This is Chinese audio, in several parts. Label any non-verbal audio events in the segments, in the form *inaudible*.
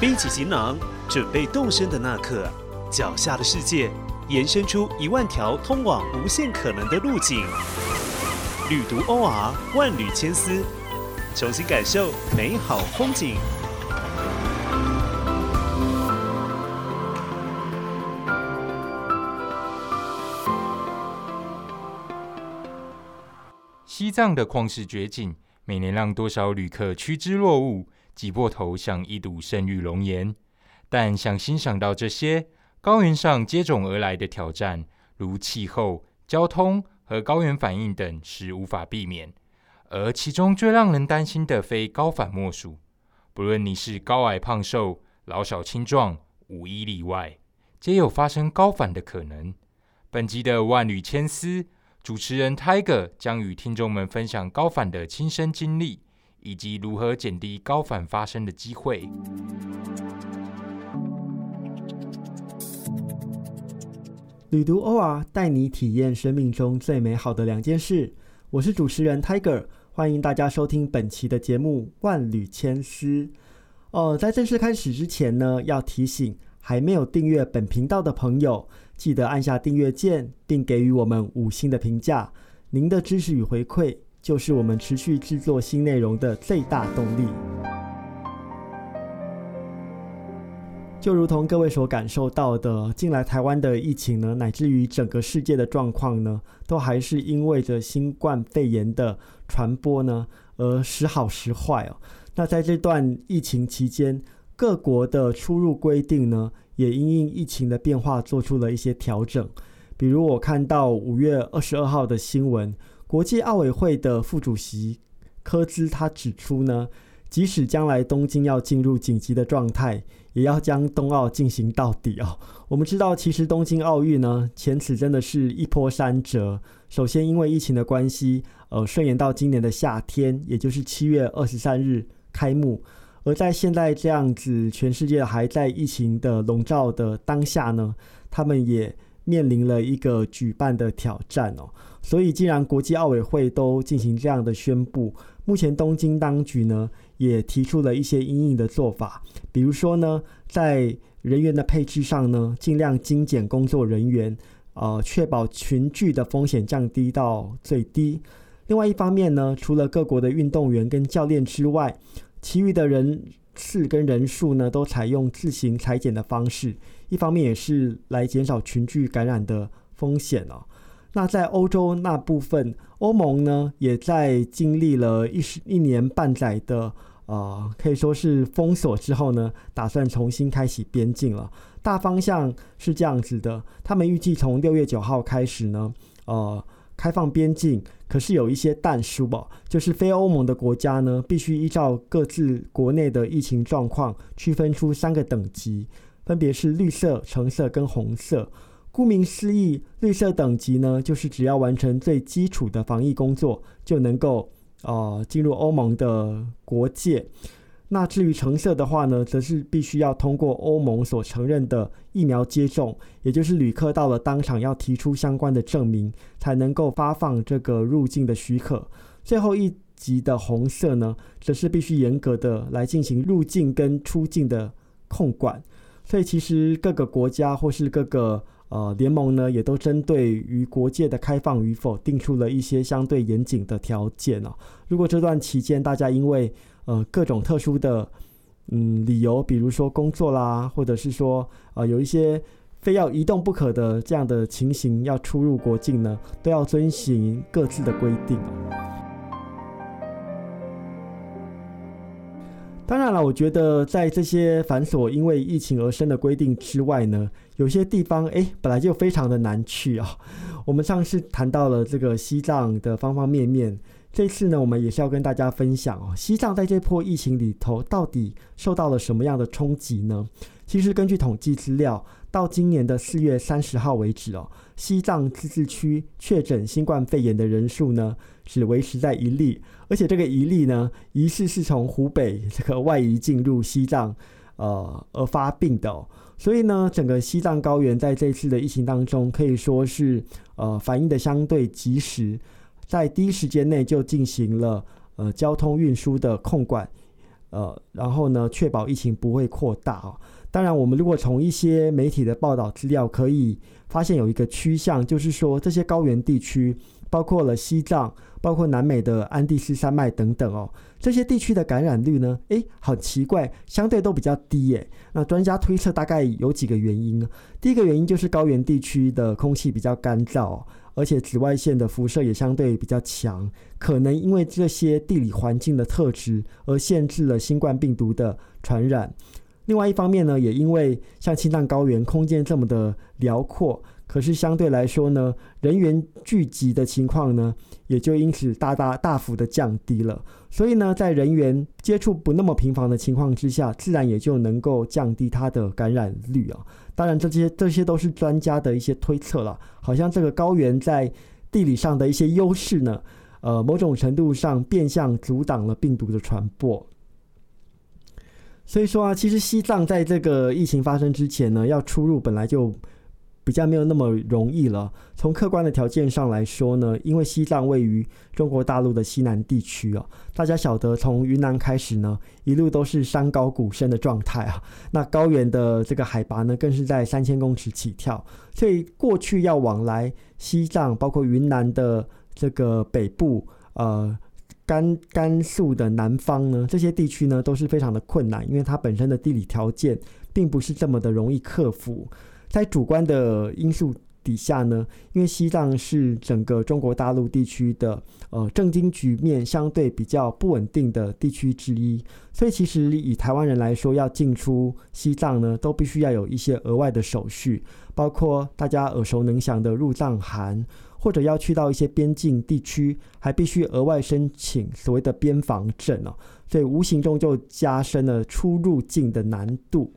背起行囊，准备动身的那刻，脚下的世界延伸出一万条通往无限可能的路径。旅途 OR 万缕千丝，重新感受美好风景。西藏的旷世绝景，每年让多少旅客趋之若鹜，挤破头想一睹圣域龙颜。但想欣赏到这些高原上接踵而来的挑战，如气候、交通和高原反应等，是无法避免。而其中最让人担心的，非高反莫属。不论你是高矮胖瘦、老少青壮，无一例外，皆有发生高反的可能。本集的万缕千丝。主持人 Tiger 将与听众们分享高反的亲身经历，以及如何减低高反发生的机会。旅读 OR 带你体验生命中最美好的两件事。我是主持人 Tiger，欢迎大家收听本期的节目《万缕千丝》。哦，在正式开始之前呢，要提醒还没有订阅本频道的朋友。记得按下订阅键，并给予我们五星的评价。您的支持与回馈，就是我们持续制作新内容的最大动力。就如同各位所感受到的，近来台湾的疫情呢，乃至于整个世界的状况呢，都还是因为着新冠肺炎的传播呢，而时好时坏哦。那在这段疫情期间，各国的出入规定呢？也因应疫情的变化做出了一些调整，比如我看到五月二十二号的新闻，国际奥委会的副主席科兹他指出呢，即使将来东京要进入紧急的状态，也要将冬奥进行到底哦。我们知道，其实东京奥运呢，前此真的是一波三折。首先，因为疫情的关系，呃，顺延到今年的夏天，也就是七月二十三日开幕。而在现在这样子，全世界还在疫情的笼罩的当下呢，他们也面临了一个举办的挑战哦。所以，既然国际奥委会都进行这样的宣布，目前东京当局呢也提出了一些应应的做法，比如说呢，在人员的配置上呢，尽量精简工作人员，呃，确保群聚的风险降低到最低。另外一方面呢，除了各国的运动员跟教练之外，其余的人次跟人数呢，都采用自行裁剪的方式，一方面也是来减少群聚感染的风险哦。那在欧洲那部分，欧盟呢也在经历了一十一年半载的呃，可以说是封锁之后呢，打算重新开启边境了。大方向是这样子的，他们预计从六月九号开始呢，呃。开放边境，可是有一些但书吧，就是非欧盟的国家呢，必须依照各自国内的疫情状况，区分出三个等级，分别是绿色、橙色跟红色。顾名思义，绿色等级呢，就是只要完成最基础的防疫工作，就能够呃进入欧盟的国界。那至于橙色的话呢，则是必须要通过欧盟所承认的疫苗接种，也就是旅客到了当场要提出相关的证明，才能够发放这个入境的许可。最后一级的红色呢，则是必须严格的来进行入境跟出境的控管。所以其实各个国家或是各个呃联盟呢，也都针对于国界的开放与否，定出了一些相对严谨的条件哦。如果这段期间大家因为呃，各种特殊的嗯理由，比如说工作啦，或者是说呃有一些非要移动不可的这样的情形，要出入国境呢，都要遵循各自的规定。当然了，我觉得在这些繁琐因为疫情而生的规定之外呢，有些地方哎本来就非常的难去啊。我们上次谈到了这个西藏的方方面面。这次呢，我们也是要跟大家分享哦，西藏在这波疫情里头到底受到了什么样的冲击呢？其实根据统计资料，到今年的四月三十号为止哦，西藏自治区确诊新冠肺炎的人数呢，只维持在一例，而且这个一例呢，疑似是从湖北这个外移进入西藏，呃，而发病的。所以呢，整个西藏高原在这次的疫情当中，可以说是呃反应的相对及时。在第一时间内就进行了呃交通运输的控管，呃，然后呢，确保疫情不会扩大哦。当然，我们如果从一些媒体的报道资料可以发现有一个趋向，就是说这些高原地区，包括了西藏，包括南美的安第斯山脉等等哦，这些地区的感染率呢，诶，很奇怪，相对都比较低耶。那专家推测大概有几个原因，第一个原因就是高原地区的空气比较干燥。而且紫外线的辐射也相对比较强，可能因为这些地理环境的特质而限制了新冠病毒的传染。另外一方面呢，也因为像青藏高原空间这么的辽阔，可是相对来说呢，人员聚集的情况呢，也就因此大大大幅的降低了。所以呢，在人员接触不那么频繁的情况之下，自然也就能够降低它的感染率啊。当然，这些这些都是专家的一些推测了。好像这个高原在地理上的一些优势呢，呃，某种程度上变相阻挡了病毒的传播。所以说啊，其实西藏在这个疫情发生之前呢，要出入本来就。比较没有那么容易了。从客观的条件上来说呢，因为西藏位于中国大陆的西南地区啊，大家晓得从云南开始呢，一路都是山高谷深的状态啊。那高原的这个海拔呢，更是在三千公尺起跳，所以过去要往来西藏，包括云南的这个北部，呃，甘甘肃的南方呢，这些地区呢，都是非常的困难，因为它本身的地理条件并不是这么的容易克服。在主观的因素底下呢，因为西藏是整个中国大陆地区的呃政经局面相对比较不稳定的地区之一，所以其实以台湾人来说，要进出西藏呢，都必须要有一些额外的手续，包括大家耳熟能详的入藏函，或者要去到一些边境地区，还必须额外申请所谓的边防证哦，所以无形中就加深了出入境的难度。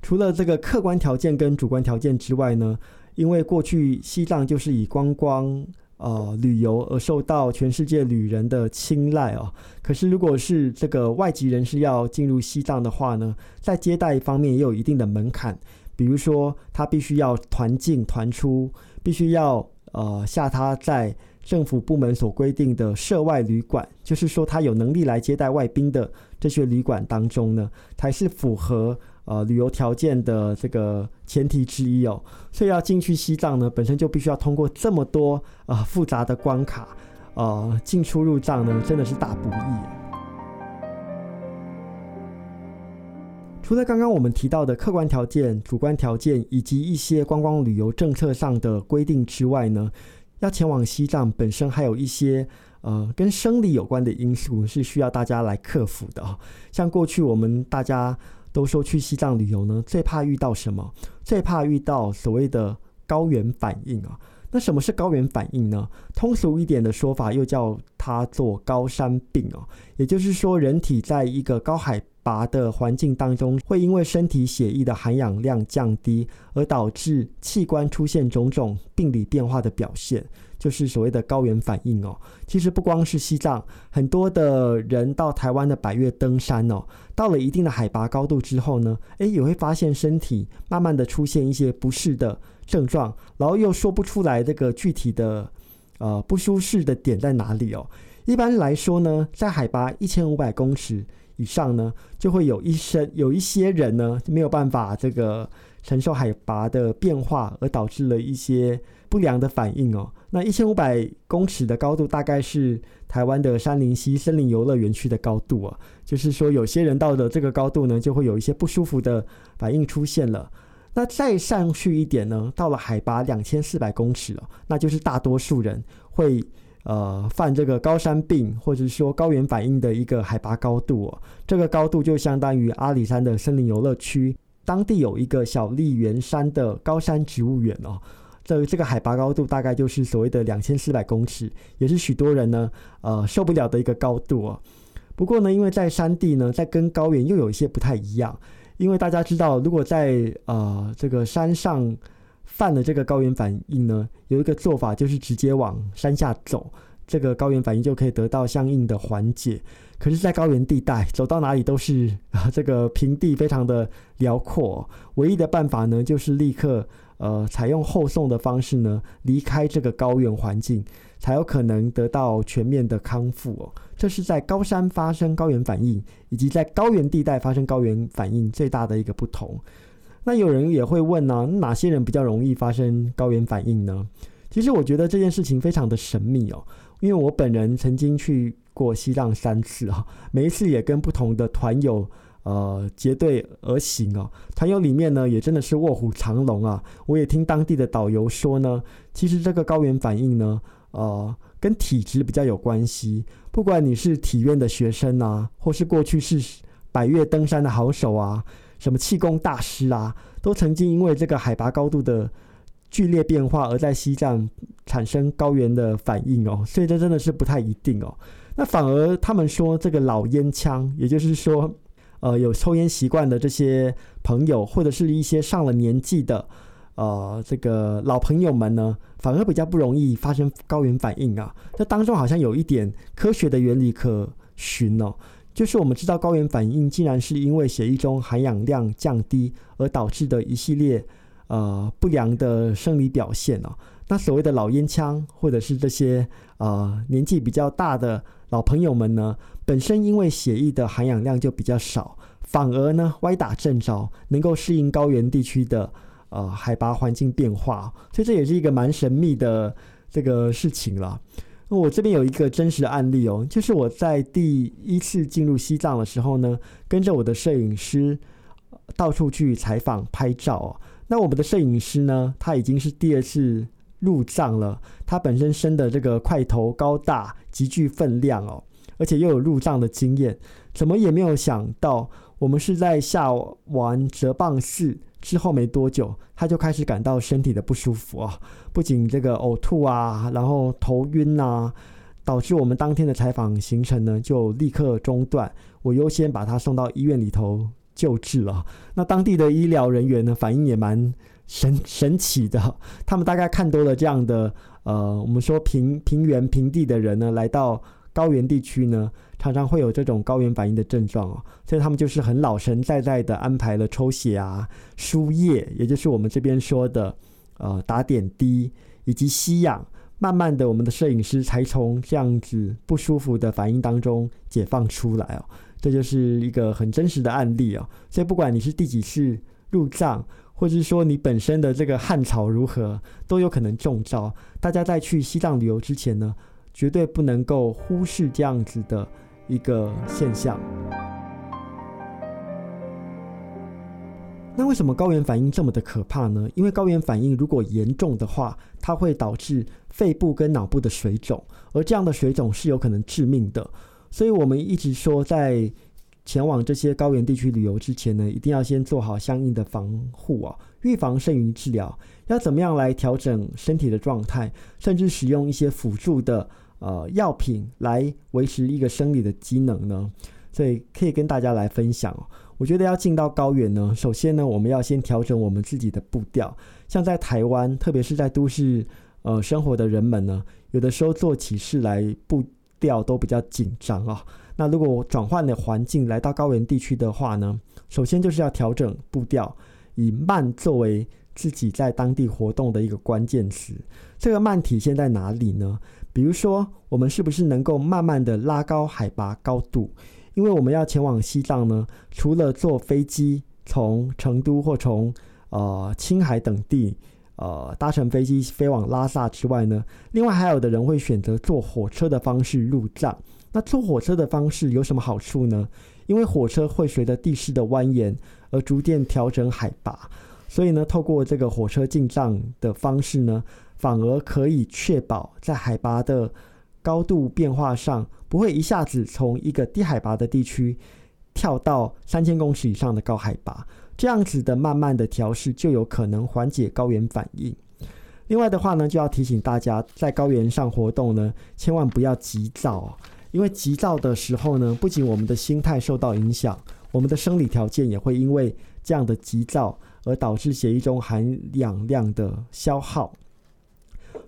除了这个客观条件跟主观条件之外呢，因为过去西藏就是以观光呃旅游而受到全世界旅人的青睐哦。可是如果是这个外籍人士要进入西藏的话呢，在接待方面也有一定的门槛，比如说他必须要团进团出，必须要呃下他在政府部门所规定的涉外旅馆，就是说他有能力来接待外宾的这些旅馆当中呢，才是符合。呃，旅游条件的这个前提之一哦，所以要进去西藏呢，本身就必须要通过这么多啊复杂的关卡，呃，进出入藏呢，真的是大不易。除了刚刚我们提到的客观条件、主观条件以及一些观光旅游政策上的规定之外呢，要前往西藏本身还有一些呃跟生理有关的因素是需要大家来克服的哦，像过去我们大家。都说去西藏旅游呢，最怕遇到什么？最怕遇到所谓的高原反应啊。那什么是高原反应呢？通俗一点的说法，又叫它做高山病哦。也就是说，人体在一个高海拔的环境当中，会因为身体血液的含氧量降低，而导致器官出现种种病理变化的表现。就是所谓的高原反应哦，其实不光是西藏，很多的人到台湾的百越登山哦，到了一定的海拔高度之后呢，诶，也会发现身体慢慢的出现一些不适的症状，然后又说不出来这个具体的呃不舒适的点在哪里哦。一般来说呢，在海拔一千五百公尺以上呢，就会有一些有一些人呢没有办法这个承受海拔的变化，而导致了一些。不良的反应哦，那一千五百公尺的高度大概是台湾的山林溪森林游乐园区的高度啊，就是说有些人到了这个高度呢，就会有一些不舒服的反应出现了。那再上去一点呢，到了海拔两千四百公尺了，那就是大多数人会呃犯这个高山病或者说高原反应的一个海拔高度哦。这个高度就相当于阿里山的森林游乐区，当地有一个小笠原山的高山植物园哦。这这个海拔高度大概就是所谓的两千四百公尺，也是许多人呢呃受不了的一个高度哦。不过呢，因为在山地呢，在跟高原又有一些不太一样，因为大家知道，如果在呃这个山上犯了这个高原反应呢，有一个做法就是直接往山下走，这个高原反应就可以得到相应的缓解。可是，在高原地带，走到哪里都是啊这个平地，非常的辽阔，唯一的办法呢，就是立刻。呃采用后送的方式呢离开这个高原环境，才有可能得到全面的康复哦。这是在高山发生高原反应，以及在高原地带发生高原反应最大的一个不同。那有人也会问呢，哪些人比较容易发生高原反应呢？其实我觉得这件事情非常的神秘哦，因为我本人曾经去过西藏三次啊，每一次也跟不同的团友呃结队而行哦。团友里面呢，也真的是卧虎藏龙啊。我也听当地的导游说呢，其实这个高原反应呢，呃，跟体质比较有关系。不管你是体院的学生啊，或是过去是百越登山的好手啊。什么气功大师啊，都曾经因为这个海拔高度的剧烈变化而在西藏产生高原的反应哦，所以这真的是不太一定哦。那反而他们说这个老烟枪，也就是说，呃，有抽烟习惯的这些朋友，或者是一些上了年纪的呃这个老朋友们呢，反而比较不容易发生高原反应啊。这当中好像有一点科学的原理可循哦。就是我们知道高原反应竟然是因为血液中含氧量降低而导致的一系列呃不良的生理表现哦。那所谓的老烟枪或者是这些呃年纪比较大的老朋友们呢，本身因为血液的含氧量就比较少，反而呢歪打正着，能够适应高原地区的呃海拔环境变化，所以这也是一个蛮神秘的这个事情了。那我这边有一个真实的案例哦，就是我在第一次进入西藏的时候呢，跟着我的摄影师到处去采访拍照哦。那我们的摄影师呢，他已经是第二次入藏了，他本身生的这个块头高大，极具分量哦，而且又有入藏的经验，怎么也没有想到，我们是在下完折棒式。之后没多久，他就开始感到身体的不舒服啊，不仅这个呕吐啊，然后头晕呐，导致我们当天的采访行程呢就立刻中断。我优先把他送到医院里头救治了。那当地的医疗人员呢，反应也蛮神 *laughs* 神奇的，他们大概看多了这样的呃，我们说平平原平地的人呢，来到高原地区呢。常常会有这种高原反应的症状哦，所以他们就是很老神在在的安排了抽血啊、输液，也就是我们这边说的呃打点滴以及吸氧，慢慢的我们的摄影师才从这样子不舒服的反应当中解放出来哦，这就是一个很真实的案例哦。所以不管你是第几次入藏，或者是说你本身的这个汗潮如何，都有可能中招。大家在去西藏旅游之前呢，绝对不能够忽视这样子的。一个现象。那为什么高原反应这么的可怕呢？因为高原反应如果严重的话，它会导致肺部跟脑部的水肿，而这样的水肿是有可能致命的。所以我们一直说，在前往这些高原地区旅游之前呢，一定要先做好相应的防护啊，预防胜于治疗。要怎么样来调整身体的状态，甚至使用一些辅助的。呃，药品来维持一个生理的机能呢，所以可以跟大家来分享。我觉得要进到高原呢，首先呢，我们要先调整我们自己的步调。像在台湾，特别是在都市呃生活的人们呢，有的时候做起事来步调都比较紧张啊。那如果转换了环境来到高原地区的话呢，首先就是要调整步调，以慢作为自己在当地活动的一个关键词。这个慢体现在哪里呢？比如说，我们是不是能够慢慢的拉高海拔高度？因为我们要前往西藏呢，除了坐飞机从成都或从呃青海等地呃搭乘飞机飞往拉萨之外呢，另外还有的人会选择坐火车的方式入藏。那坐火车的方式有什么好处呢？因为火车会随着地势的蜿蜒而逐渐调整海拔，所以呢，透过这个火车进藏的方式呢。反而可以确保在海拔的高度变化上，不会一下子从一个低海拔的地区跳到三千公尺以上的高海拔。这样子的慢慢的调试，就有可能缓解高原反应。另外的话呢，就要提醒大家，在高原上活动呢，千万不要急躁，因为急躁的时候呢，不仅我们的心态受到影响，我们的生理条件也会因为这样的急躁而导致血液中含氧量的消耗。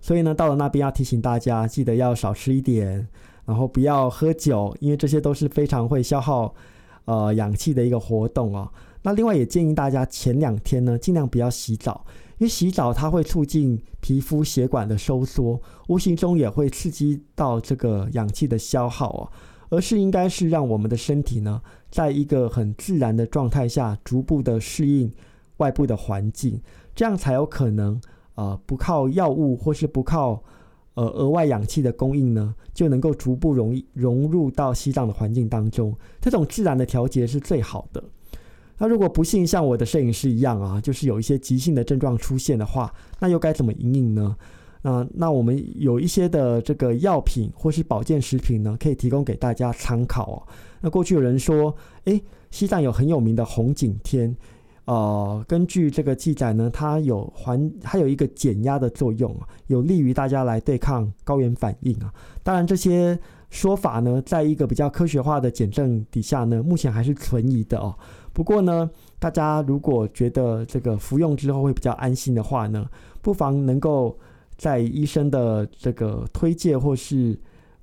所以呢，到了那边要提醒大家，记得要少吃一点，然后不要喝酒，因为这些都是非常会消耗呃氧气的一个活动哦。那另外也建议大家前两天呢，尽量不要洗澡，因为洗澡它会促进皮肤血管的收缩，无形中也会刺激到这个氧气的消耗哦，而是应该是让我们的身体呢，在一个很自然的状态下，逐步的适应外部的环境，这样才有可能呃不靠药物或是不靠呃额外氧气的供应呢，就能够逐步融融入到西藏的环境当中，这种自然的调节是最好的。那如果不幸像我的摄影师一样啊，就是有一些急性的症状出现的话，那又该怎么应应呢？啊，那我们有一些的这个药品或是保健食品呢，可以提供给大家参考哦。那过去有人说，诶，西藏有很有名的红景天，呃，根据这个记载呢，它有还还有一个减压的作用啊，有利于大家来对抗高原反应啊。当然这些说法呢，在一个比较科学化的检证底下呢，目前还是存疑的哦。不过呢，大家如果觉得这个服用之后会比较安心的话呢，不妨能够在医生的这个推荐或是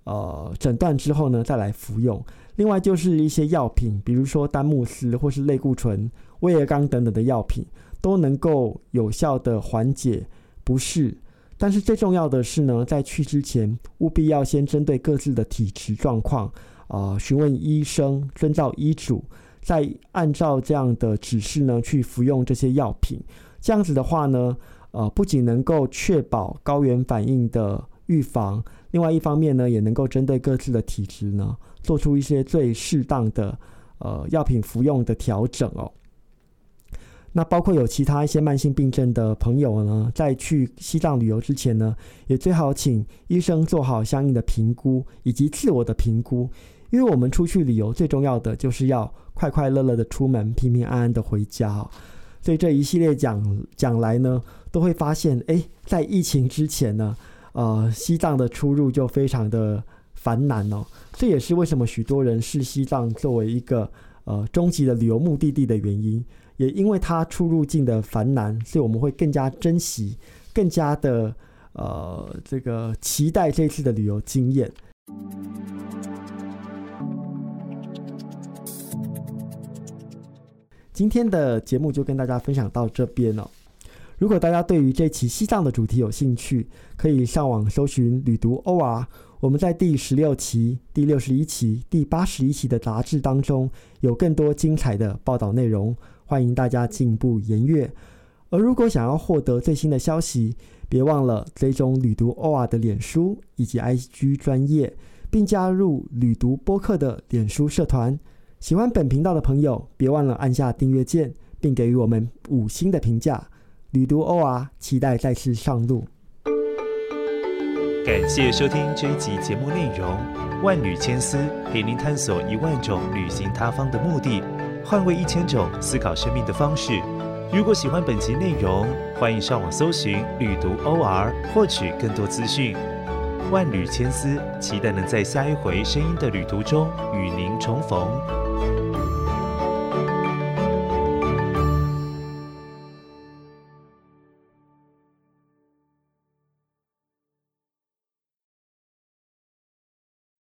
呃诊断之后呢，再来服用。另外就是一些药品，比如说丹木斯或是类固醇、威尔刚等等的药品，都能够有效的缓解不适。但是最重要的是呢，在去之前，务必要先针对各自的体质状况啊，询问医生，遵照医嘱。再按照这样的指示呢，去服用这些药品，这样子的话呢，呃，不仅能够确保高原反应的预防，另外一方面呢，也能够针对各自的体质呢，做出一些最适当的呃药品服用的调整哦。那包括有其他一些慢性病症的朋友呢，在去西藏旅游之前呢，也最好请医生做好相应的评估以及自我的评估。因为我们出去旅游，最重要的就是要快快乐乐的出门，平平安安的回家。所以这一系列讲讲来呢，都会发现，哎，在疫情之前呢，呃，西藏的出入就非常的繁难哦。这也是为什么许多人视西藏作为一个呃终极的旅游目的地的原因。也因为它出入境的繁难，所以我们会更加珍惜，更加的呃这个期待这次的旅游经验。今天的节目就跟大家分享到这边了。如果大家对于这期西藏的主题有兴趣，可以上网搜寻“旅读 OR”。我们在第十六期、第六十一期、第八十一期的杂志当中，有更多精彩的报道内容，欢迎大家进一步研阅。而如果想要获得最新的消息，别忘了追踪“旅读 OR” 的脸书以及 IG 专业，并加入“旅读播客”的脸书社团。喜欢本频道的朋友，别忘了按下订阅键，并给予我们五星的评价。旅途 OR，期待再次上路。感谢收听这一集节目内容。万缕千丝陪您探索一万种旅行他方的目的，换位一千种思考生命的方式。如果喜欢本集内容，欢迎上网搜寻旅读 OR，获取更多资讯。万缕千丝，期待能在下一回声音的旅途中与您重逢。